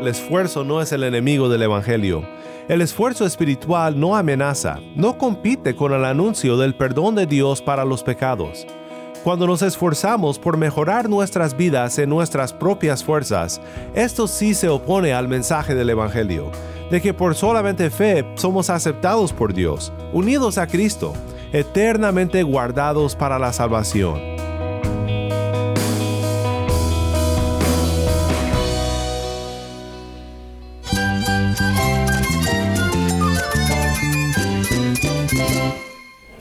El esfuerzo no es el enemigo del Evangelio. El esfuerzo espiritual no amenaza, no compite con el anuncio del perdón de Dios para los pecados. Cuando nos esforzamos por mejorar nuestras vidas en nuestras propias fuerzas, esto sí se opone al mensaje del Evangelio, de que por solamente fe somos aceptados por Dios, unidos a Cristo, eternamente guardados para la salvación.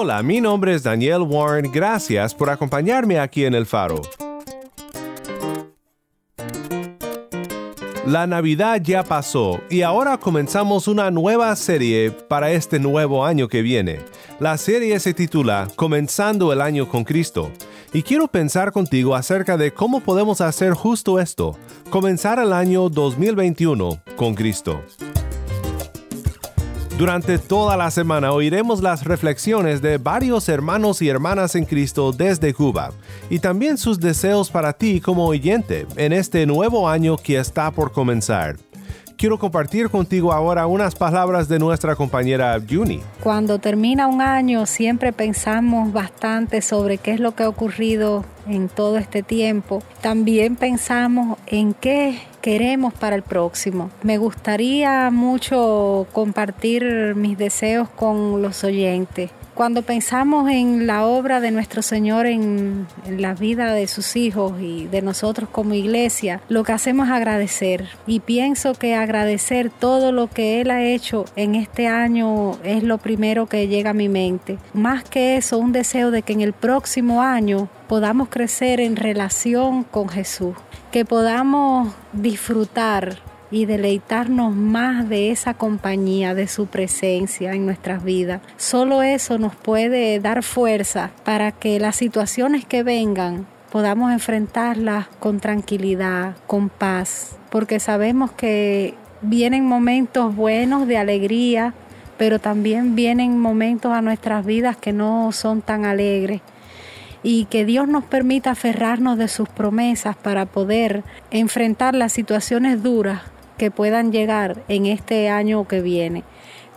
Hola, mi nombre es Daniel Warren. Gracias por acompañarme aquí en El Faro. La Navidad ya pasó y ahora comenzamos una nueva serie para este nuevo año que viene. La serie se titula Comenzando el año con Cristo. Y quiero pensar contigo acerca de cómo podemos hacer justo esto, comenzar el año 2021 con Cristo. Durante toda la semana oiremos las reflexiones de varios hermanos y hermanas en Cristo desde Cuba y también sus deseos para ti como oyente en este nuevo año que está por comenzar quiero compartir contigo ahora unas palabras de nuestra compañera Juni. Cuando termina un año siempre pensamos bastante sobre qué es lo que ha ocurrido en todo este tiempo. También pensamos en qué queremos para el próximo. Me gustaría mucho compartir mis deseos con los oyentes. Cuando pensamos en la obra de nuestro Señor en, la vida de sus hijos y de nosotros como iglesia, lo que hacemos es agradecer. Y pienso que agradecer todo lo que Él ha hecho en este año es lo primero que llega a mi mente. Más que eso, un deseo de que en el próximo año podamos crecer en relación con Jesús, que podamos disfrutar y deleitarnos más de esa compañía, de su presencia en nuestras vidas. Solo eso nos puede dar fuerza para que las situaciones que vengan podamos enfrentarlas con tranquilidad, con paz, porque sabemos que vienen momentos buenos de alegría, pero también vienen momentos a nuestras vidas que no son tan alegres y que Dios nos permita aferrarnos de sus promesas para poder enfrentar las situaciones duras que puedan llegar en este año que viene.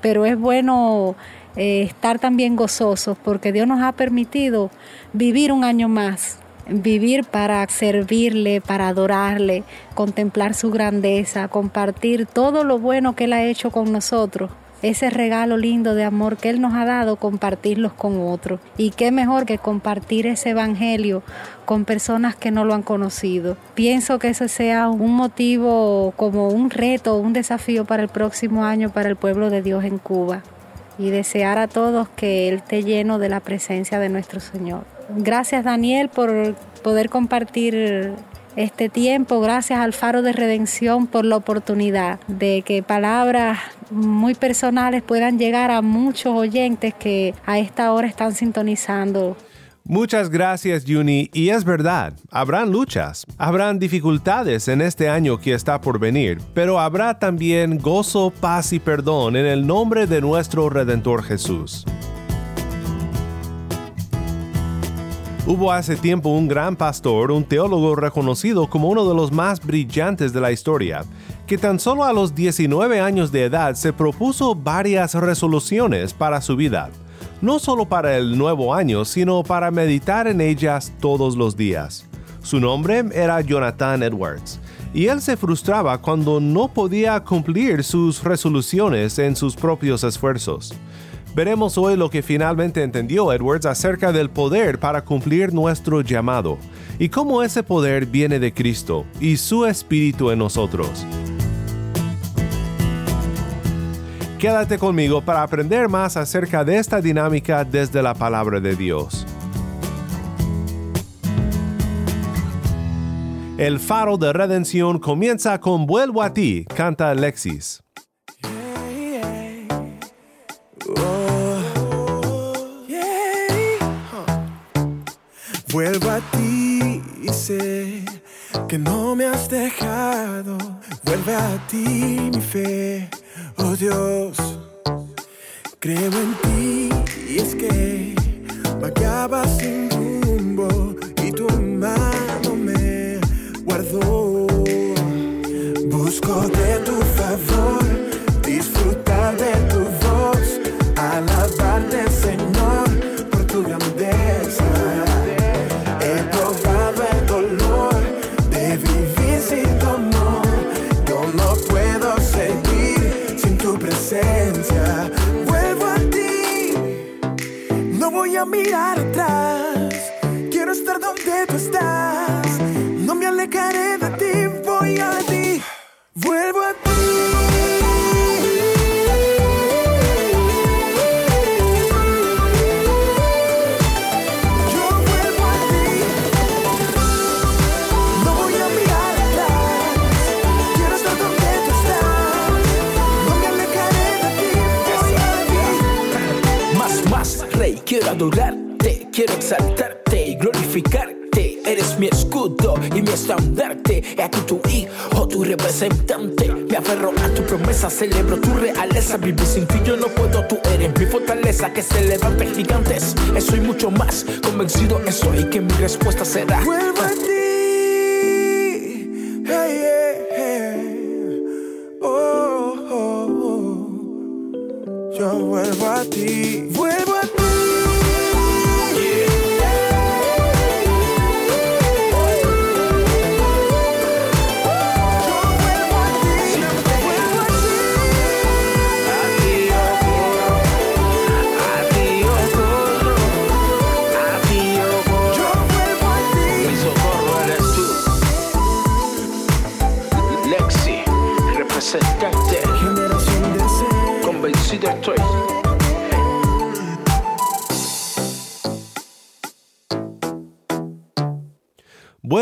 Pero es bueno eh, estar también gozosos porque Dios nos ha permitido vivir un año más, vivir para servirle, para adorarle, contemplar su grandeza, compartir todo lo bueno que Él ha hecho con nosotros ese regalo lindo de amor que Él nos ha dado, compartirlos con otros. Y qué mejor que compartir ese Evangelio con personas que no lo han conocido. Pienso que eso sea un motivo como un reto, un desafío para el próximo año para el pueblo de Dios en Cuba. Y desear a todos que Él esté lleno de la presencia de nuestro Señor. Gracias Daniel por poder compartir este tiempo, gracias al Faro de Redención por la oportunidad de que palabras muy personales puedan llegar a muchos oyentes que a esta hora están sintonizando. Muchas gracias, Juni. Y es verdad, habrán luchas, habrán dificultades en este año que está por venir, pero habrá también gozo, paz y perdón en el nombre de nuestro Redentor Jesús. Hubo hace tiempo un gran pastor, un teólogo reconocido como uno de los más brillantes de la historia, que tan solo a los 19 años de edad se propuso varias resoluciones para su vida, no solo para el nuevo año, sino para meditar en ellas todos los días. Su nombre era Jonathan Edwards, y él se frustraba cuando no podía cumplir sus resoluciones en sus propios esfuerzos. Veremos hoy lo que finalmente entendió Edwards acerca del poder para cumplir nuestro llamado y cómo ese poder viene de Cristo y su Espíritu en nosotros. Quédate conmigo para aprender más acerca de esta dinámica desde la palabra de Dios. El faro de redención comienza con Vuelvo a ti, canta Alexis. Vuelvo a ti y sé que no me has dejado. Vuelve a ti mi fe, oh Dios. Creo en ti y es que vagaba sin mirar atrás. Quiero adorarte, quiero exaltarte y glorificarte. Eres mi escudo y mi estandarte. Aquí tu hijo, tu representante. Me aferro a tu promesa, celebro tu realeza. Vivir sin ti yo no puedo, tú eres mi fortaleza. Que se levante gigantes. Eso y mucho más. Convencido estoy que mi respuesta será. Vuelvo a ti.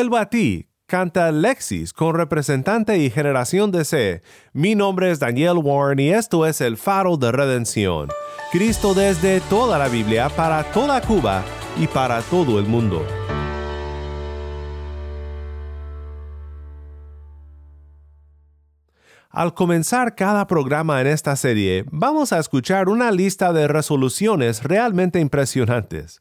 Vuelvo a ti, canta Alexis con representante y generación de C. Mi nombre es Daniel Warren y esto es el faro de redención. Cristo desde toda la Biblia para toda Cuba y para todo el mundo. Al comenzar cada programa en esta serie, vamos a escuchar una lista de resoluciones realmente impresionantes.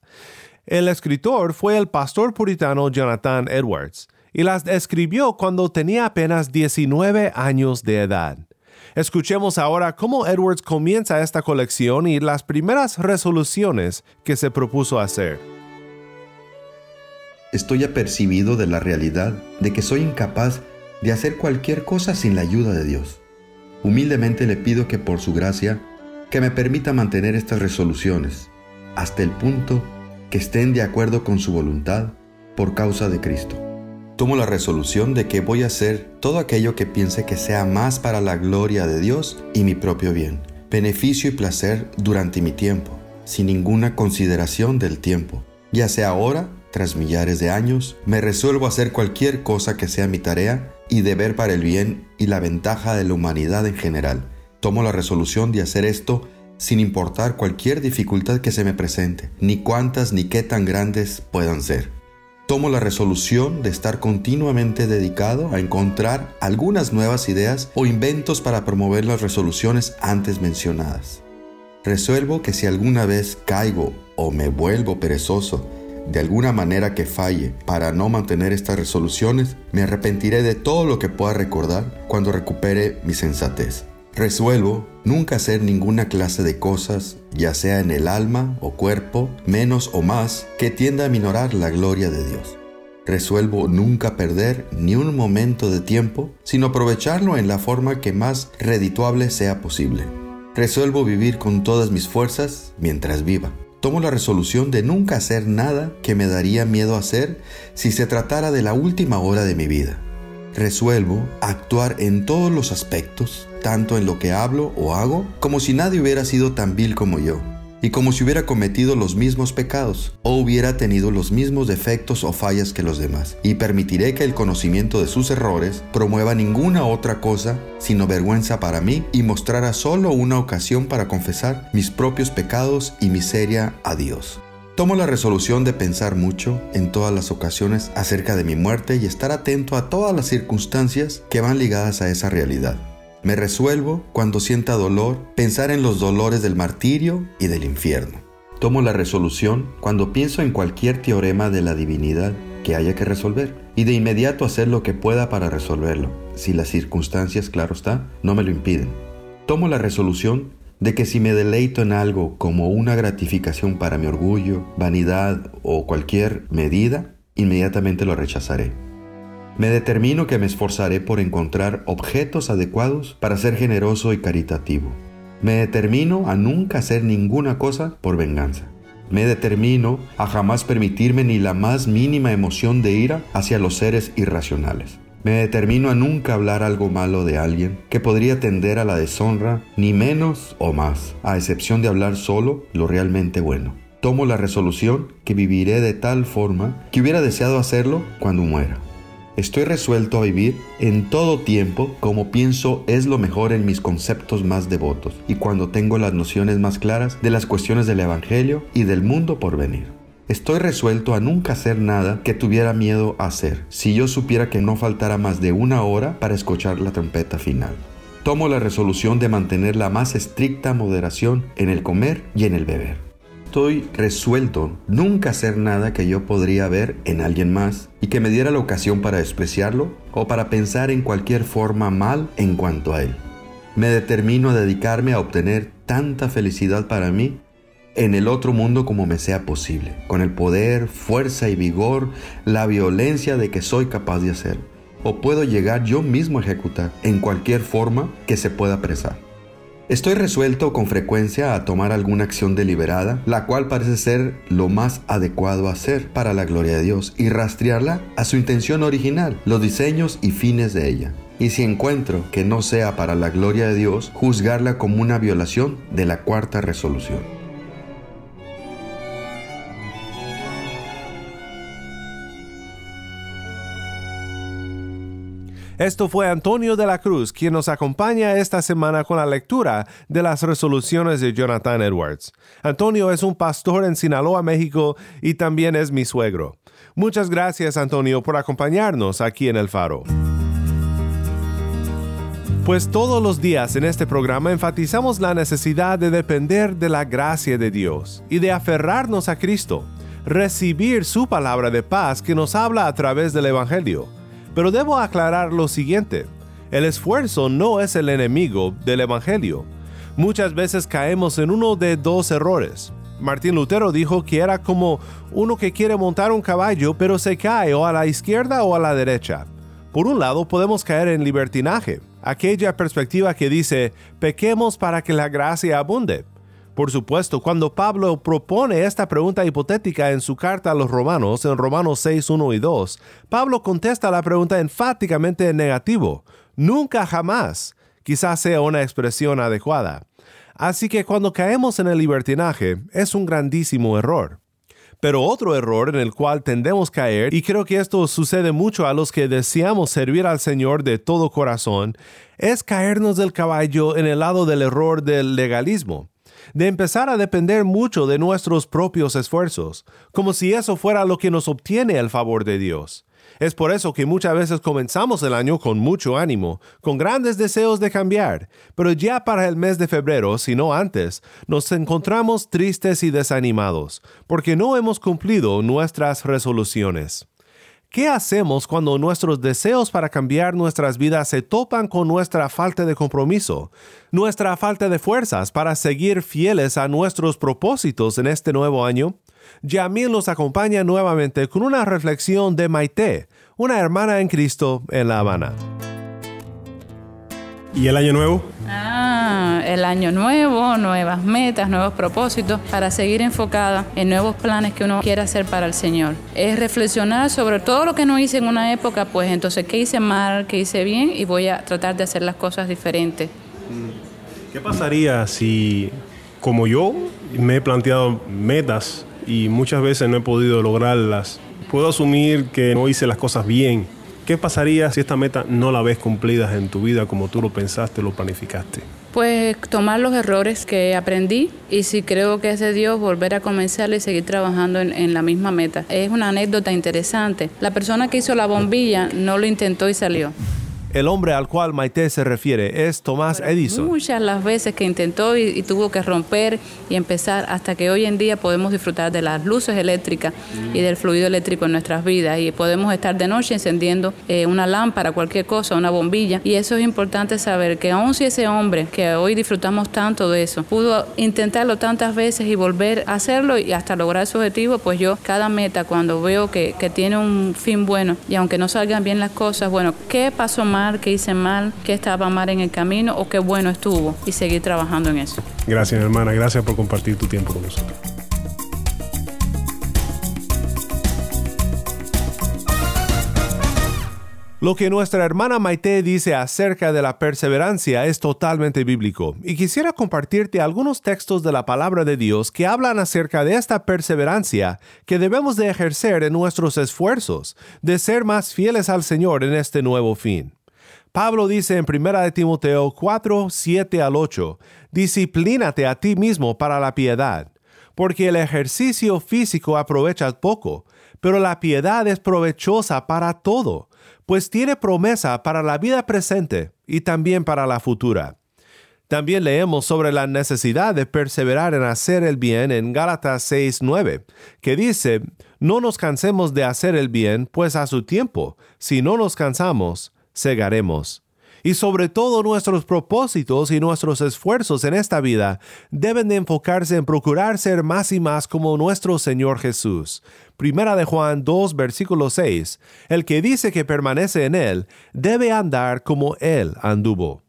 El escritor fue el pastor puritano Jonathan Edwards y las escribió cuando tenía apenas 19 años de edad. Escuchemos ahora cómo Edwards comienza esta colección y las primeras resoluciones que se propuso hacer. Estoy apercibido de la realidad de que soy incapaz de hacer cualquier cosa sin la ayuda de Dios. Humildemente le pido que por su gracia, que me permita mantener estas resoluciones hasta el punto que estén de acuerdo con su voluntad por causa de Cristo. Tomo la resolución de que voy a hacer todo aquello que piense que sea más para la gloria de Dios y mi propio bien, beneficio y placer durante mi tiempo, sin ninguna consideración del tiempo, ya sea ahora, tras millares de años, me resuelvo a hacer cualquier cosa que sea mi tarea y deber para el bien y la ventaja de la humanidad en general. Tomo la resolución de hacer esto sin importar cualquier dificultad que se me presente, ni cuántas ni qué tan grandes puedan ser. Tomo la resolución de estar continuamente dedicado a encontrar algunas nuevas ideas o inventos para promover las resoluciones antes mencionadas. Resuelvo que si alguna vez caigo o me vuelvo perezoso, de alguna manera que falle para no mantener estas resoluciones, me arrepentiré de todo lo que pueda recordar cuando recupere mi sensatez. Resuelvo nunca hacer ninguna clase de cosas, ya sea en el alma o cuerpo, menos o más, que tienda a minorar la gloria de Dios. Resuelvo nunca perder ni un momento de tiempo, sino aprovecharlo en la forma que más redituable sea posible. Resuelvo vivir con todas mis fuerzas mientras viva. Tomo la resolución de nunca hacer nada que me daría miedo hacer si se tratara de la última hora de mi vida. Resuelvo actuar en todos los aspectos, tanto en lo que hablo o hago, como si nadie hubiera sido tan vil como yo. y como si hubiera cometido los mismos pecados o hubiera tenido los mismos defectos o fallas que los demás. Y permitiré que el conocimiento de sus errores promueva ninguna otra cosa sino vergüenza para mí y mostrara solo una ocasión para confesar mis propios pecados y miseria a Dios. Tomo la resolución de pensar mucho en todas las ocasiones acerca de mi muerte y estar atento a todas las circunstancias que van ligadas a esa realidad. Me resuelvo, cuando sienta dolor, pensar en los dolores del martirio y del infierno. Tomo la resolución cuando pienso en cualquier teorema de la divinidad que haya que resolver y de inmediato hacer lo que pueda para resolverlo, si las circunstancias, claro está, no me lo impiden. Tomo la resolución de que si me deleito en algo como una gratificación para mi orgullo, vanidad o cualquier medida, inmediatamente lo rechazaré. Me determino que me esforzaré por encontrar objetos adecuados para ser generoso y caritativo. Me determino a nunca hacer ninguna cosa por venganza. Me determino a jamás permitirme ni la más mínima emoción de ira hacia los seres irracionales. Me determino a nunca hablar algo malo de alguien que podría tender a la deshonra, ni menos o más, a excepción de hablar solo lo realmente bueno. Tomo la resolución que viviré de tal forma que hubiera deseado hacerlo cuando muera. Estoy resuelto a vivir en todo tiempo como pienso es lo mejor en mis conceptos más devotos y cuando tengo las nociones más claras de las cuestiones del Evangelio y del mundo por venir. Estoy resuelto a nunca hacer nada que tuviera miedo a hacer, si yo supiera que no faltara más de una hora para escuchar la trompeta final. Tomo la resolución de mantener la más estricta moderación en el comer y en el beber estoy resuelto nunca hacer nada que yo podría ver en alguien más y que me diera la ocasión para despreciarlo o para pensar en cualquier forma mal en cuanto a él. Me determino a dedicarme a obtener tanta felicidad para mí en el otro mundo como me sea posible, con el poder, fuerza y vigor, la violencia de que soy capaz de hacer, o puedo llegar yo mismo a ejecutar en cualquier forma que se pueda presar. Estoy resuelto con frecuencia a tomar alguna acción deliberada, la cual parece ser lo más adecuado a hacer para la gloria de Dios y rastrearla a su intención original, los diseños y fines de ella. Y si encuentro que no sea para la gloria de Dios, juzgarla como una violación de la cuarta resolución. Esto fue Antonio de la Cruz, quien nos acompaña esta semana con la lectura de las resoluciones de Jonathan Edwards. Antonio es un pastor en Sinaloa, México, y también es mi suegro. Muchas gracias, Antonio, por acompañarnos aquí en El Faro. Pues todos los días en este programa enfatizamos la necesidad de depender de la gracia de Dios y de aferrarnos a Cristo, recibir su palabra de paz que nos habla a través del Evangelio pero debo aclarar lo siguiente, el esfuerzo no es el enemigo del Evangelio. Muchas veces caemos en uno de dos errores. Martín Lutero dijo que era como uno que quiere montar un caballo pero se cae o a la izquierda o a la derecha. Por un lado podemos caer en libertinaje, aquella perspectiva que dice, pequemos para que la gracia abunde. Por supuesto, cuando Pablo propone esta pregunta hipotética en su carta a los romanos, en Romanos 6, 1 y 2, Pablo contesta la pregunta enfáticamente en negativo. Nunca jamás. Quizás sea una expresión adecuada. Así que cuando caemos en el libertinaje, es un grandísimo error. Pero otro error en el cual tendemos a caer, y creo que esto sucede mucho a los que deseamos servir al Señor de todo corazón, es caernos del caballo en el lado del error del legalismo de empezar a depender mucho de nuestros propios esfuerzos, como si eso fuera lo que nos obtiene el favor de Dios. Es por eso que muchas veces comenzamos el año con mucho ánimo, con grandes deseos de cambiar, pero ya para el mes de febrero, si no antes, nos encontramos tristes y desanimados, porque no hemos cumplido nuestras resoluciones. ¿Qué hacemos cuando nuestros deseos para cambiar nuestras vidas se topan con nuestra falta de compromiso, nuestra falta de fuerzas para seguir fieles a nuestros propósitos en este nuevo año? Yamil nos acompaña nuevamente con una reflexión de Maite, una hermana en Cristo en La Habana. ¿Y el año nuevo? El año nuevo, nuevas metas, nuevos propósitos para seguir enfocada en nuevos planes que uno quiere hacer para el Señor. Es reflexionar sobre todo lo que no hice en una época, pues entonces qué hice mal, qué hice bien y voy a tratar de hacer las cosas diferentes. ¿Qué pasaría si, como yo, me he planteado metas y muchas veces no he podido lograrlas. Puedo asumir que no hice las cosas bien. ¿Qué pasaría si esta meta no la ves cumplida en tu vida como tú lo pensaste, lo planificaste? Pues tomar los errores que aprendí y si creo que es de Dios, volver a comenzar y seguir trabajando en, en, la misma meta. Es una anécdota interesante. La persona que hizo la bombilla no lo intentó y salió. El hombre al cual Maite se refiere es Tomás Edison. Muchas las veces que intentó y, y, tuvo que romper y empezar hasta que hoy en día podemos disfrutar de las luces eléctricas y del fluido eléctrico en nuestras vidas y podemos estar de noche encendiendo eh, una lámpara, cualquier cosa, una bombilla. Y eso es importante saber que aun si ese hombre que hoy disfrutamos tanto de eso pudo intentarlo tantas veces y volver a hacerlo y hasta lograr su objetivo, pues yo cada meta cuando veo que, que tiene un fin bueno y aunque no salgan bien las cosas, bueno, ¿qué pasó mal? qué hice mal, qué estaba mal en el camino o qué bueno estuvo y seguir trabajando en eso. Gracias hermana, gracias por compartir tu tiempo con nosotros. Lo que nuestra hermana Maite dice acerca de la perseverancia es totalmente bíblico, y quisiera compartirte algunos textos de la palabra de Dios que hablan acerca de esta perseverancia que debemos de ejercer en nuestros esfuerzos de ser más fieles al Señor en este nuevo fin. Pablo dice en 1 Timoteo 4, 7 al 8, Disciplínate a ti mismo para la piedad, porque el ejercicio físico aprovecha poco, pero la piedad es provechosa para todo, pues tiene promesa para la vida presente y también para la futura. También leemos sobre la necesidad de perseverar en hacer el bien en Gálatas 6:9, que dice, No nos cansemos de hacer el bien, pues a su tiempo, si no nos cansamos, segaremos. Y sobre todo nuestros propósitos y nuestros esfuerzos en esta vida deben de enfocarse en procurar ser más y más como nuestro Señor Jesús. Primera de Juan 2, versículo 6. El que dice que permanece en Él debe andar como Él anduvo.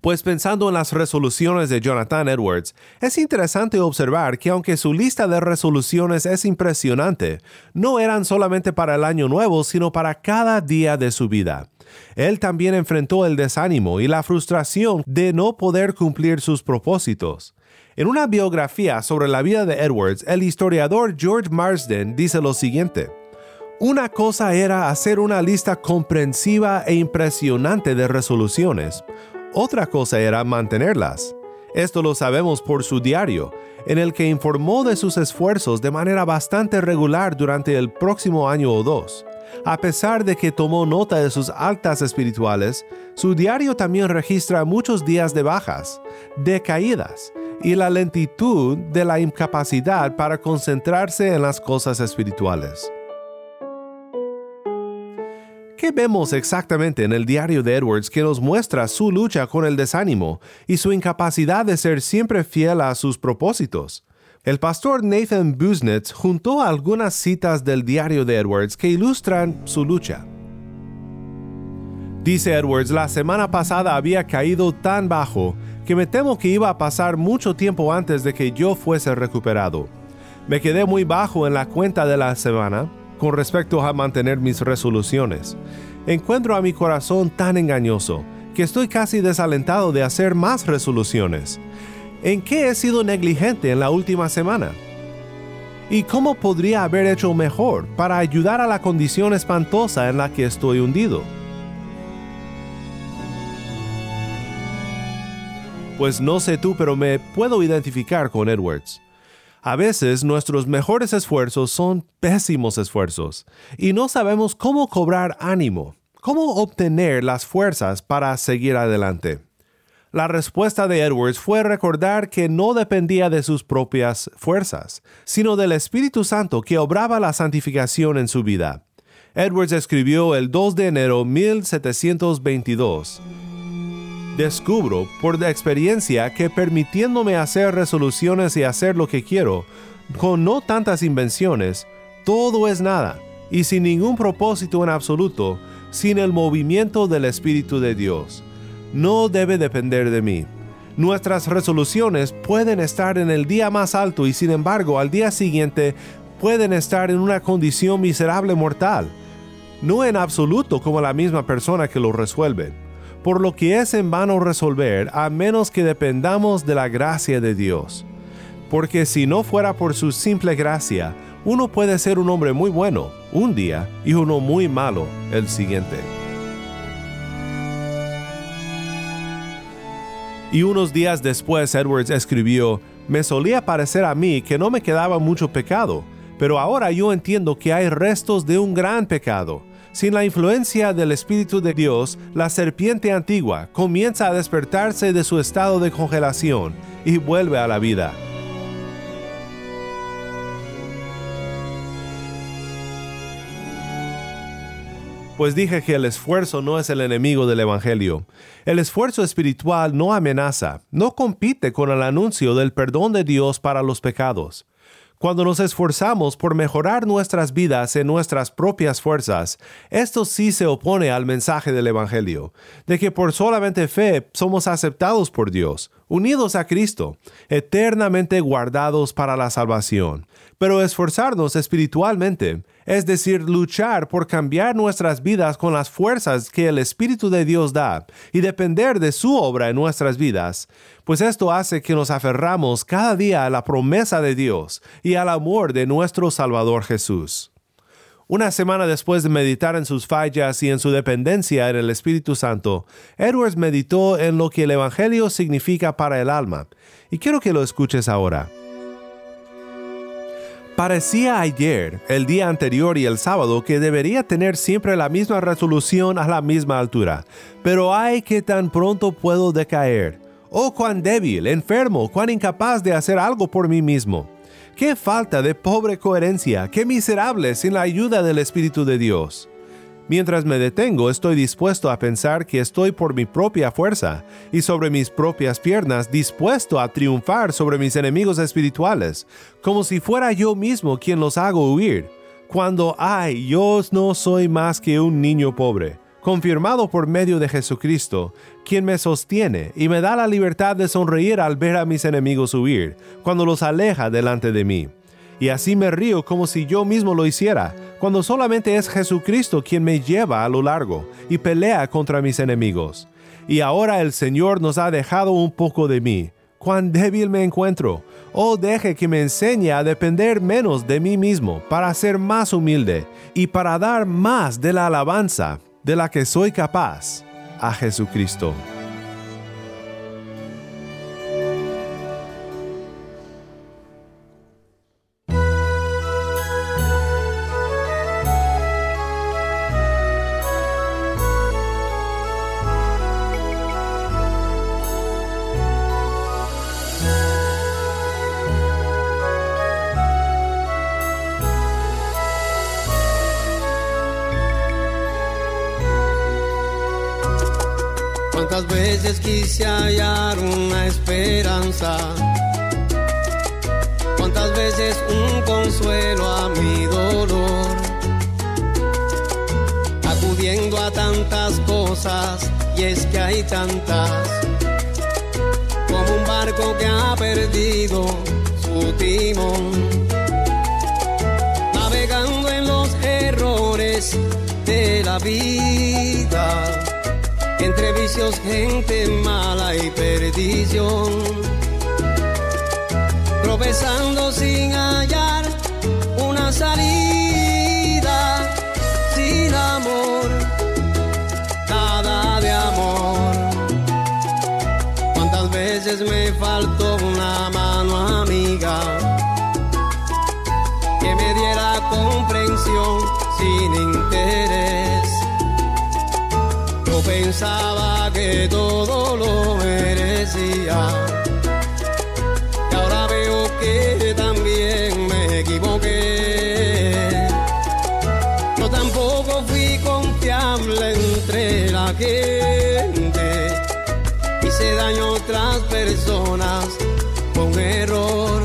Pues pensando en las resoluciones de Jonathan Edwards, es interesante observar que aunque su lista de resoluciones es impresionante, no eran solamente para el año nuevo, sino para cada día de su vida. Él también enfrentó el desánimo y la frustración de no poder cumplir sus propósitos. En una biografía sobre la vida de Edwards, el historiador George Marsden dice lo siguiente. Una cosa era hacer una lista comprensiva e impresionante de resoluciones. Otra cosa era mantenerlas. Esto lo sabemos por su diario, en el que informó de sus esfuerzos de manera bastante regular durante el próximo año o dos. A pesar de que tomó nota de sus altas espirituales, su diario también registra muchos días de bajas, de caídas y la lentitud de la incapacidad para concentrarse en las cosas espirituales. ¿Qué vemos exactamente en el diario de Edwards que nos muestra su lucha con el desánimo y su incapacidad de ser siempre fiel a sus propósitos? El pastor Nathan Busnetz juntó algunas citas del diario de Edwards que ilustran su lucha. Dice Edwards, la semana pasada había caído tan bajo que me temo que iba a pasar mucho tiempo antes de que yo fuese recuperado. Me quedé muy bajo en la cuenta de la semana con respecto a mantener mis resoluciones. Encuentro a mi corazón tan engañoso que estoy casi desalentado de hacer más resoluciones. ¿En qué he sido negligente en la última semana? ¿Y cómo podría haber hecho mejor para ayudar a la condición espantosa en la que estoy hundido? Pues no sé tú, pero me puedo identificar con Edwards. A veces nuestros mejores esfuerzos son pésimos esfuerzos y no sabemos cómo cobrar ánimo, cómo obtener las fuerzas para seguir adelante. La respuesta de Edwards fue recordar que no dependía de sus propias fuerzas, sino del Espíritu Santo que obraba la santificación en su vida. Edwards escribió el 2 de enero 1722 descubro por experiencia que permitiéndome hacer resoluciones y hacer lo que quiero, con no tantas invenciones, todo es nada, y sin ningún propósito en absoluto, sin el movimiento del Espíritu de Dios. No debe depender de mí. Nuestras resoluciones pueden estar en el día más alto y sin embargo al día siguiente pueden estar en una condición miserable mortal. No en absoluto como la misma persona que lo resuelve por lo que es en vano resolver a menos que dependamos de la gracia de Dios. porque si no fuera por su simple gracia, uno puede ser un hombre muy bueno un día y uno muy malo el siguiente. Y unos días después Edwards escribió, me solía parecer a mí que no me quedaba mucho pecado, pero ahora yo entiendo que hay restos de un gran pecado. Sin la influencia del Espíritu de Dios, la serpiente antigua comienza a despertarse de su estado de congelación y vuelve a la vida. Pues dije que el esfuerzo no es el enemigo del Evangelio. El esfuerzo espiritual no amenaza, no compite con el anuncio del perdón de Dios para los pecados. Cuando nos esforzamos por mejorar nuestras vidas en nuestras propias fuerzas, esto sí se opone al mensaje del Evangelio, de que por solamente fe somos aceptados por Dios, unidos a Cristo, eternamente guardados para la salvación. Pero esforzarnos espiritualmente, es decir, luchar por cambiar nuestras vidas con las fuerzas que el Espíritu de Dios da y depender de su obra en nuestras vidas, pues esto hace que nos aferramos cada día a la promesa de Dios y al amor de nuestro Salvador Jesús. Una semana después de meditar en sus fallas y en su dependencia en el Espíritu Santo, Edwards meditó en lo que el Evangelio significa para el alma, y quiero que lo escuches ahora. Parecía ayer, el día anterior y el sábado que debería tener siempre la misma resolución a la misma altura, pero ay que tan pronto puedo decaer. Oh, cuán débil, enfermo, cuán incapaz de hacer algo por mí mismo. Qué falta de pobre coherencia, qué miserable sin la ayuda del Espíritu de Dios. Mientras me detengo, estoy dispuesto a pensar que estoy por mi propia fuerza y sobre mis propias piernas dispuesto a triunfar sobre mis enemigos espirituales, como si fuera yo mismo quien los hago huir, cuando, ay, yo no soy más que un niño pobre, confirmado por medio de Jesucristo, quien me sostiene y me da la libertad de sonreír al ver a mis enemigos huir, cuando los aleja delante de mí y así me río como si yo mismo lo hiciera, cuando solamente es Jesucristo quien me lleva a lo largo y pelea contra mis enemigos. Y ahora el Señor nos ha dejado un poco de mí. Cuán débil me encuentro. Oh, deje que me enseñe a depender menos de mí mismo para ser más humilde y para dar más de la alabanza de la que soy capaz a Jesucristo. Veces quise hallar una esperanza. Cuántas veces un consuelo a mi dolor. Acudiendo a tantas cosas, y es que hay tantas. Como un barco que ha perdido su timón. Navegando en los errores de la vida vicios, gente mala y perdición. Tropezando sin hallar una salida, sin amor, nada de amor. Cuántas veces me faltó una mano amiga que me diera comprensión sin interés pensaba que todo lo merecía. Y ahora veo que también me equivoqué. Yo tampoco fui confiable entre la gente. Hice daño a otras personas con error.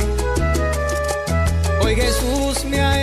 Hoy Jesús me ha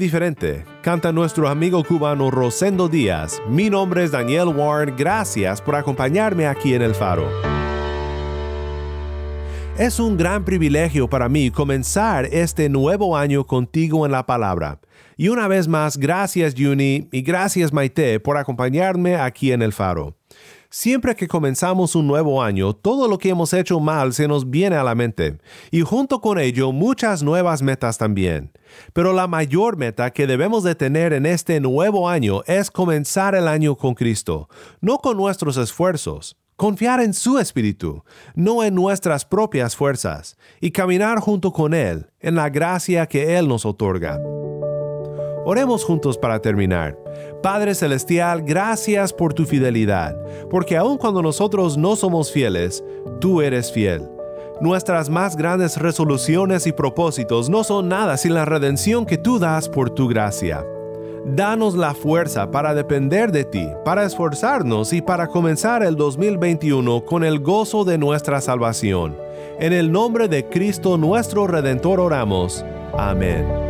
diferente, canta nuestro amigo cubano Rosendo Díaz. Mi nombre es Daniel Warren, gracias por acompañarme aquí en El Faro. Es un gran privilegio para mí comenzar este nuevo año contigo en la palabra. Y una vez más, gracias Juni y gracias Maite por acompañarme aquí en El Faro. Siempre que comenzamos un nuevo año, todo lo que hemos hecho mal se nos viene a la mente, y junto con ello muchas nuevas metas también. Pero la mayor meta que debemos de tener en este nuevo año es comenzar el año con Cristo, no con nuestros esfuerzos, confiar en su espíritu, no en nuestras propias fuerzas, y caminar junto con Él en la gracia que Él nos otorga. Oremos juntos para terminar. Padre Celestial, gracias por tu fidelidad, porque aun cuando nosotros no somos fieles, tú eres fiel. Nuestras más grandes resoluciones y propósitos no son nada sin la redención que tú das por tu gracia. Danos la fuerza para depender de ti, para esforzarnos y para comenzar el 2021 con el gozo de nuestra salvación. En el nombre de Cristo nuestro Redentor oramos. Amén.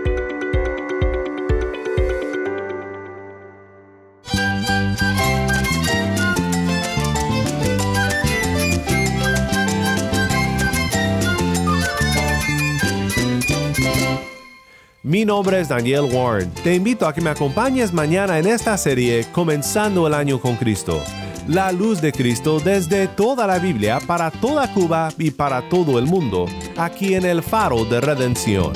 Mi nombre es Daniel Warren. Te invito a que me acompañes mañana en esta serie Comenzando el año con Cristo. La luz de Cristo desde toda la Biblia para toda Cuba y para todo el mundo, aquí en el faro de redención.